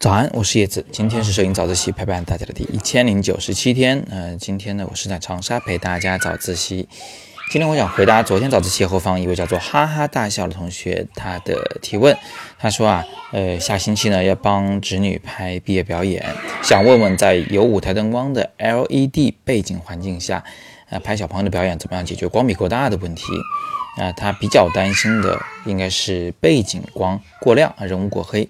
早安，我是叶子，今天是摄影早自习陪伴大家的第一千零九十七天。嗯，今天呢，我是在长沙陪大家早自习。今天我想回答昨天早自习后方一位叫做哈哈大笑的同学他的提问。他说啊，呃，下星期呢要帮侄女拍毕业表演，想问问在有舞台灯光的 LED 背景环境下，呃，拍小朋友的表演怎么样解决光比过大的问题？啊，他比较担心的应该是背景光过亮啊，人物过黑。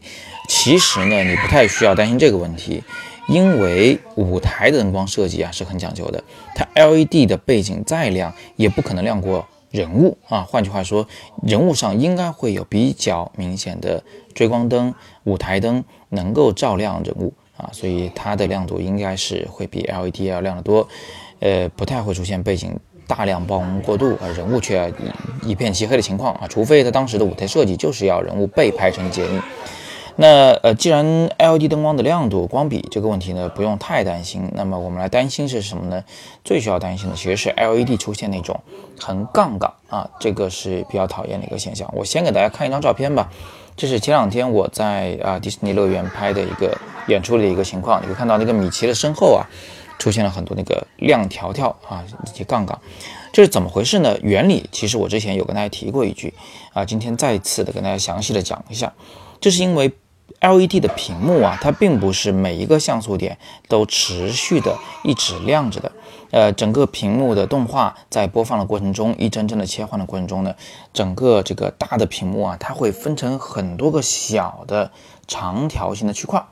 其实呢，你不太需要担心这个问题，因为舞台的灯光设计啊是很讲究的。它 LED 的背景再亮，也不可能亮过人物啊。换句话说，人物上应该会有比较明显的追光灯、舞台灯能够照亮人物啊，所以它的亮度应该是会比 LED 要亮得多。呃，不太会出现背景。大量曝光过度，而人物却一片漆黑的情况啊，除非他当时的舞台设计就是要人物被拍成剪影。那呃，既然 LED 灯光的亮度、光比这个问题呢，不用太担心。那么我们来担心是什么呢？最需要担心的其实是 LED 出现那种横杠杠啊，这个是比较讨厌的一个现象。我先给大家看一张照片吧，这是前两天我在啊迪士尼乐园拍的一个演出的一个情况。你可以看到那个米奇的身后啊。出现了很多那个亮条条啊，以及杠杠，这是怎么回事呢？原理其实我之前有跟大家提过一句啊，今天再次的跟大家详细的讲一下。这是因为 LED 的屏幕啊，它并不是每一个像素点都持续的一直亮着的。呃，整个屏幕的动画在播放的过程中，一帧帧的切换的过程中呢，整个这个大的屏幕啊，它会分成很多个小的长条形的区块。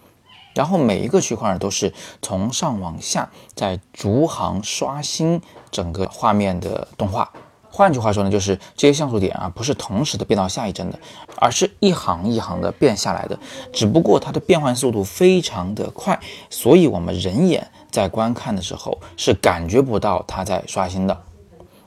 然后每一个区块呢，都是从上往下在逐行刷新整个画面的动画。换句话说呢，就是这些像素点啊，不是同时的变到下一帧的，而是一行一行的变下来的。只不过它的变换速度非常的快，所以我们人眼在观看的时候是感觉不到它在刷新的。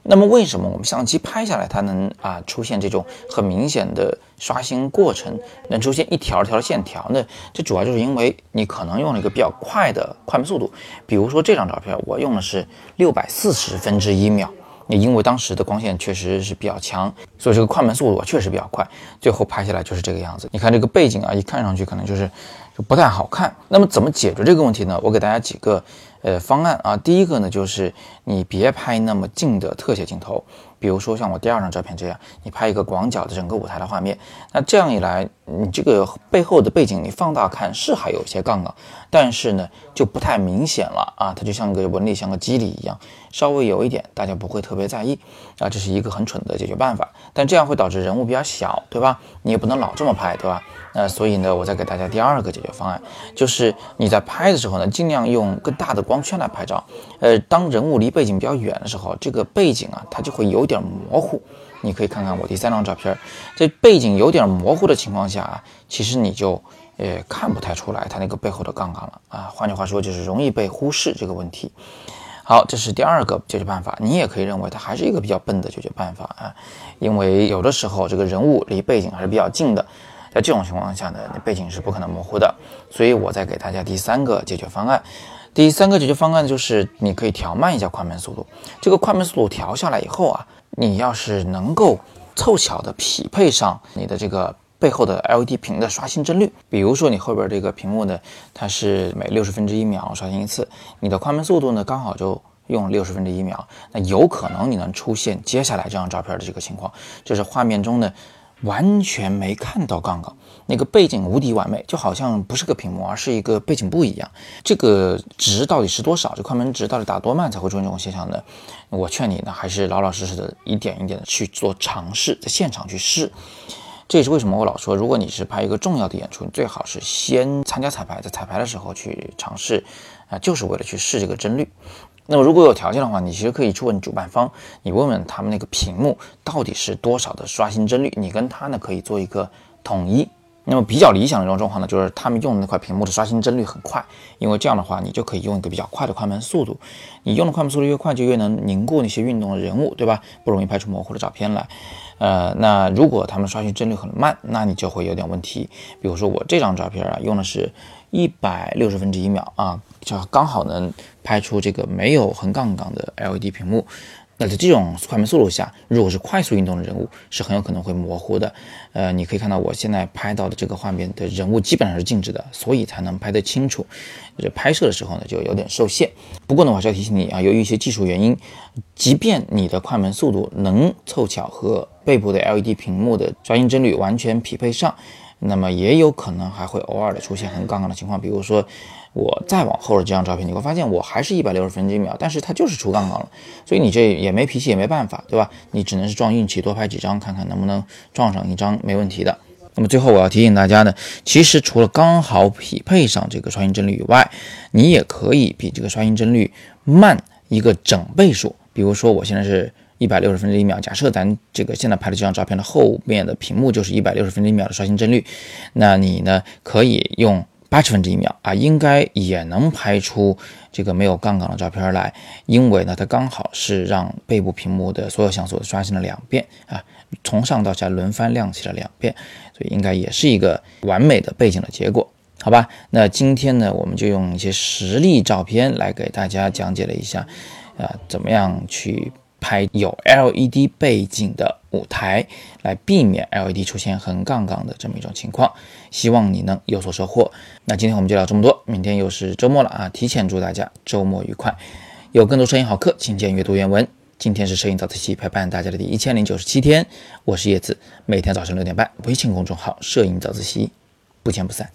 那么为什么我们相机拍下来，它能啊出现这种很明显的刷新过程，能出现一条条的线条呢？这主要就是因为你可能用了一个比较快的快门速度，比如说这张照片，我用的是六百四十分之一秒。你因为当时的光线确实是比较强，所以这个快门速度确实比较快，最后拍下来就是这个样子。你看这个背景啊，一看上去可能就是就不太好看。那么怎么解决这个问题呢？我给大家几个。呃，方案啊，第一个呢，就是你别拍那么近的特写镜头，比如说像我第二张照片这样，你拍一个广角的整个舞台的画面，那这样一来，你这个背后的背景你放大看是还有一些杠杠，但是呢就不太明显了啊，它就像个纹理，像个肌理一样，稍微有一点，大家不会特别在意啊，这是一个很蠢的解决办法，但这样会导致人物比较小，对吧？你也不能老这么拍，对吧？那所以呢，我再给大家第二个解决方案，就是你在拍的时候呢，尽量用更大的光圈来拍照。呃，当人物离背景比较远的时候，这个背景啊，它就会有点模糊。你可以看看我第三张照片，这背景有点模糊的情况下啊，其实你就呃看不太出来它那个背后的杠杠了啊。换句话说，就是容易被忽视这个问题。好，这是第二个解决办法。你也可以认为它还是一个比较笨的解决办法啊，因为有的时候这个人物离背景还是比较近的。在这种情况下呢，你背景是不可能模糊的，所以我再给大家第三个解决方案。第三个解决方案就是你可以调慢一下快门速度。这个快门速度调下来以后啊，你要是能够凑巧的匹配上你的这个背后的 LED 屏的刷新帧率，比如说你后边这个屏幕呢，它是每六十分之一秒刷新一次，你的快门速度呢刚好就用六十分之一秒，那有可能你能出现接下来这张照片的这个情况，就是画面中的。完全没看到杠杠，那个背景无敌完美，就好像不是个屏幕，而是一个背景布一样。这个值到底是多少？这快门值到底打多慢才会出现这种现象呢？我劝你呢，还是老老实实的一点一点的去做尝试，在现场去试。这也是为什么我老说，如果你是拍一个重要的演出，你最好是先参加彩排，在彩排的时候去尝试，啊，就是为了去试这个帧率。那么如果有条件的话，你其实可以去问主办方，你问问他们那个屏幕到底是多少的刷新帧率，你跟他呢可以做一个统一。那么比较理想的一种状况呢，就是他们用的那块屏幕的刷新帧率很快，因为这样的话你就可以用一个比较快的快门速度。你用的快门速度越快，就越能凝固那些运动的人物，对吧？不容易拍出模糊的照片来。呃，那如果他们刷新帧率很慢，那你就会有点问题。比如说我这张照片啊，用的是一百六十分之一秒啊，就刚好能拍出这个没有横杠杠的 LED 屏幕。那在这种快门速度下，如果是快速运动的人物，是很有可能会模糊的。呃，你可以看到我现在拍到的这个画面的人物基本上是静止的，所以才能拍得清楚。这拍摄的时候呢，就有点受限。不过呢，我还是要提醒你啊，由于一些技术原因，即便你的快门速度能凑巧和背部的 LED 屏幕的刷新帧率完全匹配上，那么也有可能还会偶尔的出现很杠杠的情况，比如说。我再往后的这张照片，你会发现我还是一百六十分之一秒，但是它就是出杠杠了，所以你这也没脾气也没办法，对吧？你只能是撞运气，多拍几张看看能不能撞上一张没问题的。那么最后我要提醒大家呢，其实除了刚好匹配上这个刷新帧率以外，你也可以比这个刷新帧率慢一个整倍数。比如说我现在是一百六十分之一秒，假设咱这个现在拍的这张照片的后面的屏幕就是一百六十分之一秒的刷新帧率，那你呢可以用。八十分之一秒啊，应该也能拍出这个没有杠杠的照片来，因为呢，它刚好是让背部屏幕的所有像素刷新了两遍啊，从上到下轮番亮起了两遍，所以应该也是一个完美的背景的结果，好吧？那今天呢，我们就用一些实例照片来给大家讲解了一下，啊，怎么样去。拍有 LED 背景的舞台，来避免 LED 出现横杠杠的这么一种情况，希望你能有所收获。那今天我们就聊这么多，明天又是周末了啊！提前祝大家周末愉快。有更多摄影好课，请见阅读原文。今天是摄影早自习陪伴大家的第一千零九十七天，我是叶子，每天早上六点半，微信公众号“摄影早自习”，不见不散。